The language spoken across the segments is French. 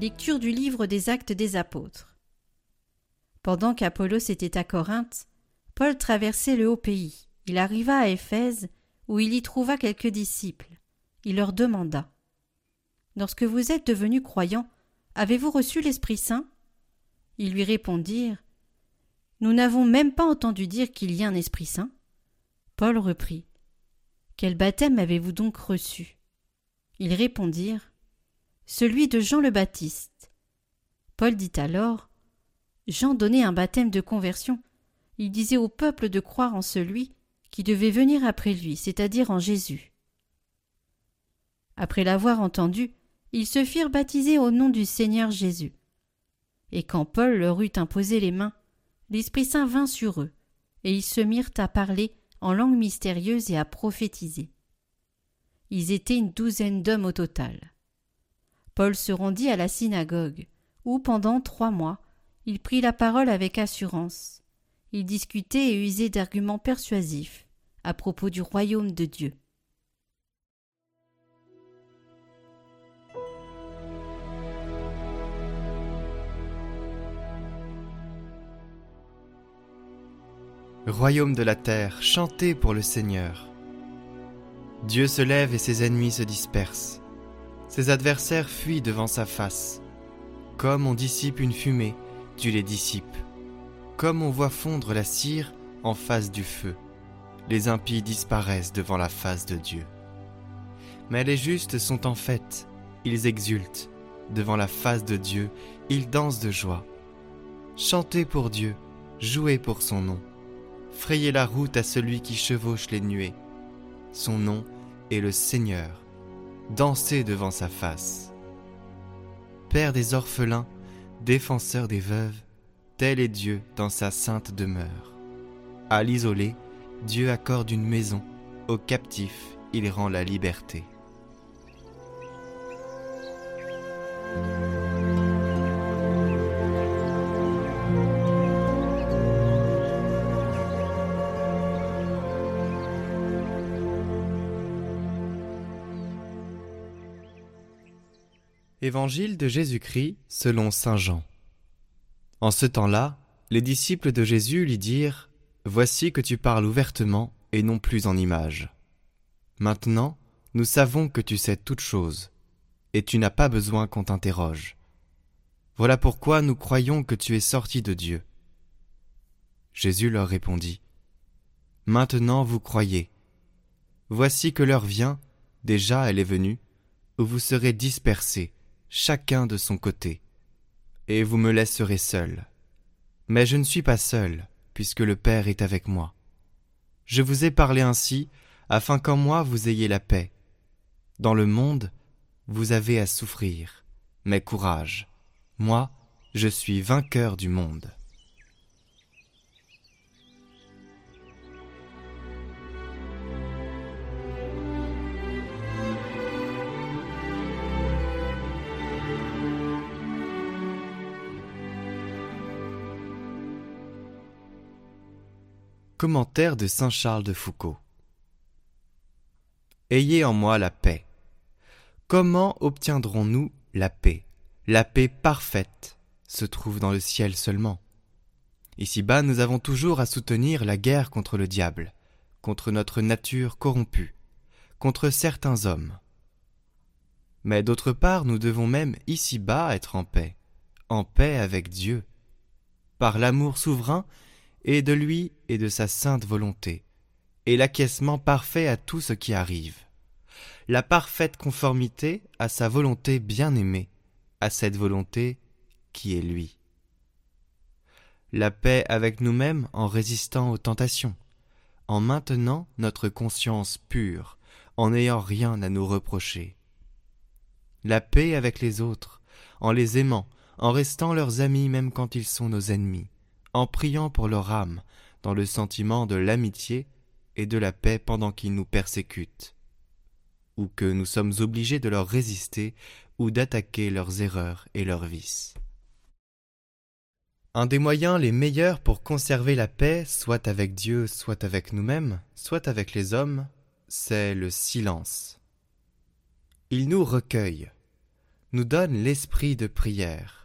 Lecture du livre des Actes des Apôtres. Pendant qu'Apollos était à Corinthe, Paul traversait le haut pays. Il arriva à Éphèse, où il y trouva quelques disciples. Il leur demanda Lorsque vous êtes devenus croyants, avez-vous reçu l'Esprit Saint? Ils lui répondirent Nous n'avons même pas entendu dire qu'il y a un Esprit Saint. Paul reprit Quel baptême avez-vous donc reçu? Ils répondirent celui de Jean le Baptiste. Paul dit alors Jean donnait un baptême de conversion. Il disait au peuple de croire en celui qui devait venir après lui, c'est-à-dire en Jésus. Après l'avoir entendu, ils se firent baptiser au nom du Seigneur Jésus. Et quand Paul leur eut imposé les mains, l'Esprit Saint vint sur eux, et ils se mirent à parler en langue mystérieuse et à prophétiser. Ils étaient une douzaine d'hommes au total. Paul se rendit à la synagogue, où pendant trois mois il prit la parole avec assurance. Il discutait et usait d'arguments persuasifs à propos du royaume de Dieu. Royaume de la terre, chantez pour le Seigneur. Dieu se lève et ses ennemis se dispersent. Ses adversaires fuient devant sa face. Comme on dissipe une fumée, tu les dissipes. Comme on voit fondre la cire en face du feu, les impies disparaissent devant la face de Dieu. Mais les justes sont en fête, ils exultent. Devant la face de Dieu, ils dansent de joie. Chantez pour Dieu, jouez pour son nom. Frayez la route à celui qui chevauche les nuées. Son nom est le Seigneur danser devant sa face. Père des orphelins, défenseur des veuves, tel est Dieu dans sa sainte demeure. À l'isolé, Dieu accorde une maison, aux captifs il rend la liberté. Évangile de Jésus-Christ selon Saint Jean. En ce temps-là, les disciples de Jésus lui dirent Voici que tu parles ouvertement et non plus en images. Maintenant, nous savons que tu sais toutes choses, et tu n'as pas besoin qu'on t'interroge. Voilà pourquoi nous croyons que tu es sorti de Dieu. Jésus leur répondit Maintenant vous croyez. Voici que l'heure vient, déjà elle est venue, où vous serez dispersés chacun de son côté, et vous me laisserez seul. Mais je ne suis pas seul, puisque le Père est avec moi. Je vous ai parlé ainsi, afin qu'en moi vous ayez la paix. Dans le monde, vous avez à souffrir, mais courage. Moi, je suis vainqueur du monde. Commentaire de Saint Charles de Foucault. Ayez en moi la paix. Comment obtiendrons-nous la paix? La paix parfaite se trouve dans le ciel seulement. Ici-bas, nous avons toujours à soutenir la guerre contre le diable, contre notre nature corrompue, contre certains hommes. Mais d'autre part, nous devons même ici-bas être en paix, en paix avec Dieu. Par l'amour souverain, et de lui et de sa sainte volonté, et l'acquiescement parfait à tout ce qui arrive, la parfaite conformité à sa volonté bien-aimée, à cette volonté qui est lui. La paix avec nous-mêmes en résistant aux tentations, en maintenant notre conscience pure, en n'ayant rien à nous reprocher. La paix avec les autres, en les aimant, en restant leurs amis même quand ils sont nos ennemis en priant pour leur âme, dans le sentiment de l'amitié et de la paix pendant qu'ils nous persécutent, ou que nous sommes obligés de leur résister ou d'attaquer leurs erreurs et leurs vices. Un des moyens les meilleurs pour conserver la paix, soit avec Dieu, soit avec nous-mêmes, soit avec les hommes, c'est le silence. Il nous recueille. nous donne l'esprit de prière.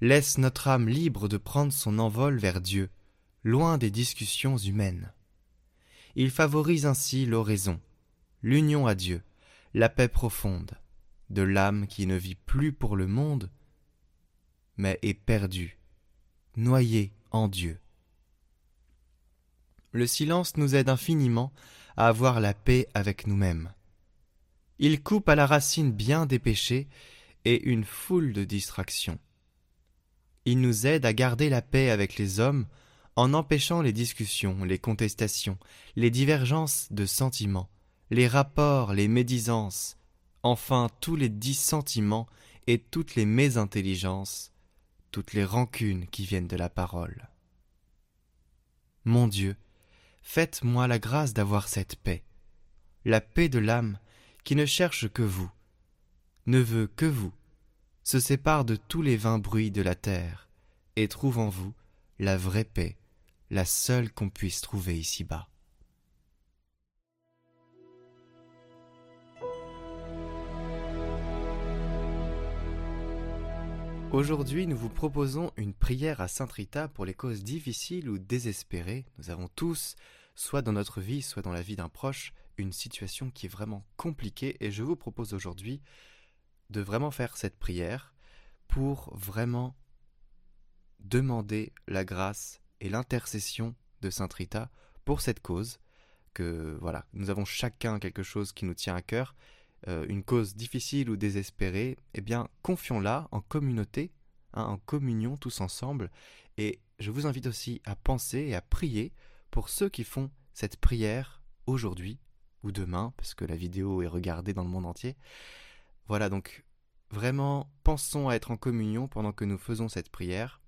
Laisse notre âme libre de prendre son envol vers Dieu, loin des discussions humaines. Il favorise ainsi l'oraison, l'union à Dieu, la paix profonde, de l'âme qui ne vit plus pour le monde, mais est perdue, noyée en Dieu. Le silence nous aide infiniment à avoir la paix avec nous-mêmes. Il coupe à la racine bien des péchés et une foule de distractions. Il nous aide à garder la paix avec les hommes en empêchant les discussions, les contestations, les divergences de sentiments, les rapports, les médisances, enfin tous les dissentiments et toutes les mésintelligences, toutes les rancunes qui viennent de la parole. Mon Dieu, faites-moi la grâce d'avoir cette paix, la paix de l'âme qui ne cherche que vous, ne veut que vous, se sépare de tous les vains bruits de la terre, et trouve en vous la vraie paix, la seule qu'on puisse trouver ici-bas. Aujourd'hui, nous vous proposons une prière à Sainte Rita pour les causes difficiles ou désespérées. Nous avons tous, soit dans notre vie, soit dans la vie d'un proche, une situation qui est vraiment compliquée et je vous propose aujourd'hui de vraiment faire cette prière pour vraiment demander la grâce et l'intercession de Sainte Rita pour cette cause que voilà, nous avons chacun quelque chose qui nous tient à cœur euh, une cause difficile ou désespérée, eh bien, confions-la en communauté, hein, en communion tous ensemble. Et je vous invite aussi à penser et à prier pour ceux qui font cette prière aujourd'hui ou demain, parce que la vidéo est regardée dans le monde entier. Voilà, donc vraiment, pensons à être en communion pendant que nous faisons cette prière.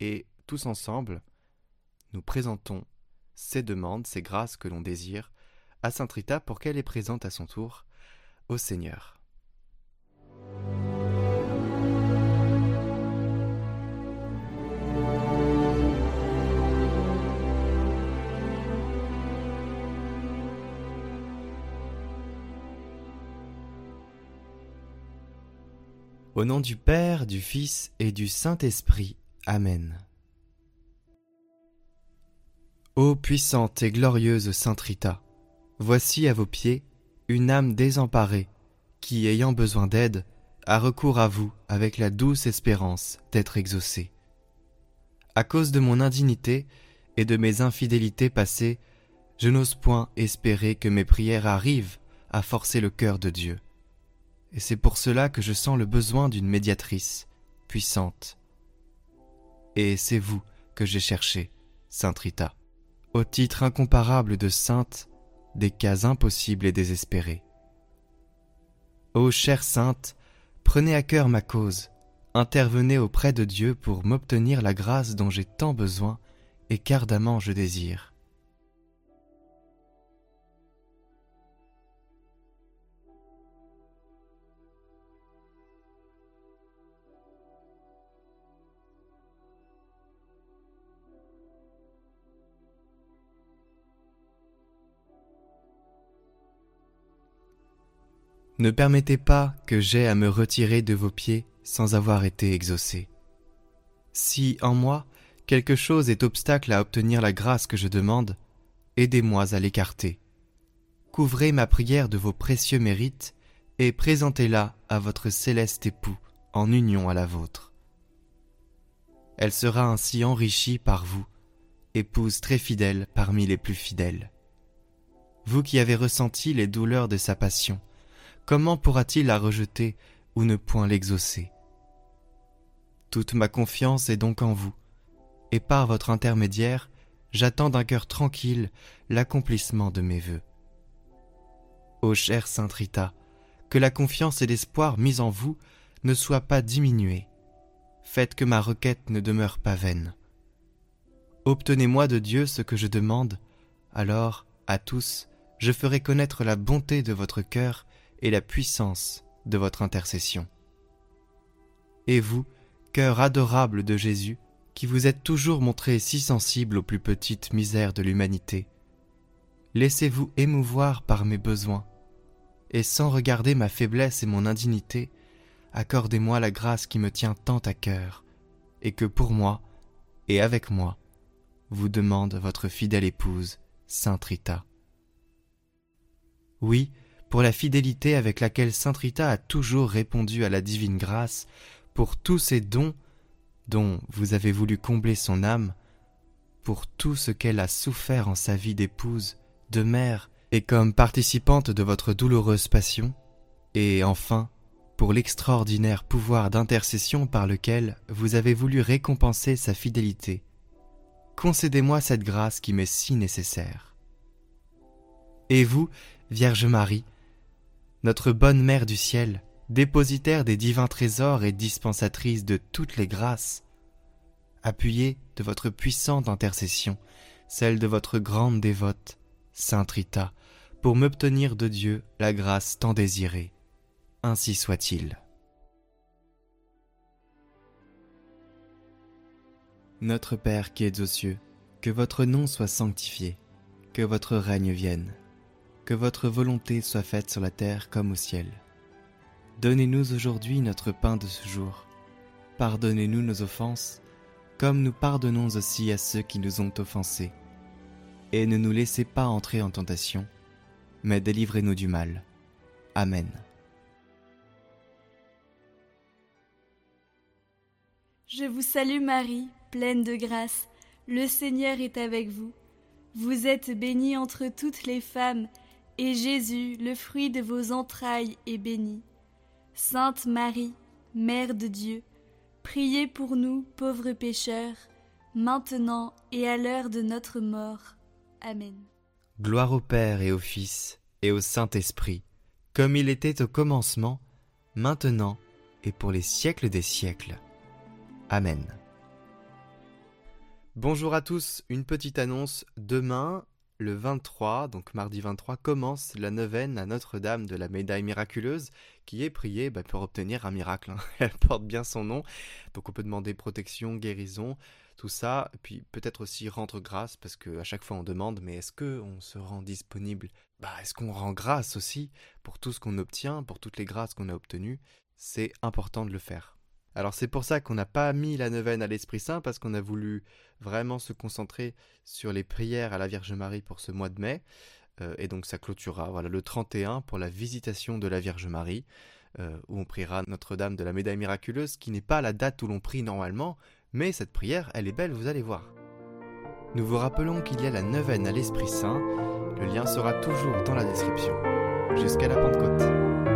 Et tous ensemble, nous présentons ces demandes, ces grâces que l'on désire à Sainte Rita pour qu'elle est présente à son tour au Seigneur. Au nom du Père, du Fils et du Saint-Esprit. Amen. Ô puissante et glorieuse Sainte Rita, voici à vos pieds une âme désemparée, qui, ayant besoin d'aide, a recours à vous avec la douce espérance d'être exaucée. À cause de mon indignité et de mes infidélités passées, je n'ose point espérer que mes prières arrivent à forcer le cœur de Dieu. Et c'est pour cela que je sens le besoin d'une médiatrice puissante. Et c'est vous que j'ai cherché, Sainte Rita. Au titre incomparable de sainte, des cas impossibles et désespérés. Ô chère sainte, prenez à cœur ma cause, intervenez auprès de Dieu pour m'obtenir la grâce dont j'ai tant besoin et qu'ardemment je désire. Ne permettez pas que j'aie à me retirer de vos pieds sans avoir été exaucé. Si, en moi, quelque chose est obstacle à obtenir la grâce que je demande, aidez-moi à l'écarter. Couvrez ma prière de vos précieux mérites et présentez-la à votre céleste époux en union à la vôtre. Elle sera ainsi enrichie par vous, épouse très fidèle parmi les plus fidèles. Vous qui avez ressenti les douleurs de sa passion, comment pourra-t-il la rejeter ou ne point l'exaucer? Toute ma confiance est donc en vous, et par votre intermédiaire, j'attends d'un cœur tranquille l'accomplissement de mes vœux. Ô chère Sainte Rita, que la confiance et l'espoir mis en vous ne soient pas diminués. Faites que ma requête ne demeure pas vaine. Obtenez-moi de Dieu ce que je demande, alors, à tous, je ferai connaître la bonté de votre cœur et la puissance de votre intercession. Et vous, cœur adorable de Jésus, qui vous êtes toujours montré si sensible aux plus petites misères de l'humanité, laissez-vous émouvoir par mes besoins, et sans regarder ma faiblesse et mon indignité, accordez-moi la grâce qui me tient tant à cœur, et que pour moi, et avec moi, vous demande votre fidèle épouse, Sainte Rita. Oui, pour la fidélité avec laquelle Sainte Rita a toujours répondu à la divine grâce, pour tous ces dons dont vous avez voulu combler son âme, pour tout ce qu'elle a souffert en sa vie d'épouse, de mère, et comme participante de votre douloureuse passion, et enfin pour l'extraordinaire pouvoir d'intercession par lequel vous avez voulu récompenser sa fidélité. Concédez-moi cette grâce qui m'est si nécessaire. Et vous, Vierge Marie, notre bonne Mère du ciel, dépositaire des divins trésors et dispensatrice de toutes les grâces, appuyez de votre puissante intercession, celle de votre grande dévote, Sainte Rita, pour m'obtenir de Dieu la grâce tant désirée. Ainsi soit-il. Notre Père qui êtes aux cieux, que votre nom soit sanctifié, que votre règne vienne, que votre volonté soit faite sur la terre comme au ciel. Donnez-nous aujourd'hui notre pain de ce jour. Pardonnez-nous nos offenses, comme nous pardonnons aussi à ceux qui nous ont offensés. Et ne nous laissez pas entrer en tentation, mais délivrez-nous du mal. Amen. Je vous salue Marie, pleine de grâce, le Seigneur est avec vous. Vous êtes bénie entre toutes les femmes, et Jésus, le fruit de vos entrailles, est béni. Sainte Marie, Mère de Dieu, priez pour nous pauvres pécheurs, maintenant et à l'heure de notre mort. Amen. Gloire au Père et au Fils et au Saint-Esprit, comme il était au commencement, maintenant et pour les siècles des siècles. Amen. Bonjour à tous, une petite annonce. Demain, le 23, donc mardi 23, commence la neuvaine à Notre-Dame de la médaille miraculeuse qui est priée bah, pour obtenir un miracle. Hein. Elle porte bien son nom, donc on peut demander protection, guérison, tout ça, puis peut-être aussi rendre grâce parce qu'à chaque fois on demande mais est-ce qu'on se rend disponible? Bah, Est-ce qu'on rend grâce aussi pour tout ce qu'on obtient, pour toutes les grâces qu'on a obtenues? C'est important de le faire. Alors c'est pour ça qu'on n'a pas mis la neuvaine à l'Esprit Saint, parce qu'on a voulu vraiment se concentrer sur les prières à la Vierge Marie pour ce mois de mai. Euh, et donc ça clôturera voilà, le 31 pour la visitation de la Vierge Marie, euh, où on priera Notre-Dame de la Médaille Miraculeuse, qui n'est pas la date où l'on prie normalement, mais cette prière, elle est belle, vous allez voir. Nous vous rappelons qu'il y a la neuvaine à l'Esprit Saint, le lien sera toujours dans la description. Jusqu'à la Pentecôte.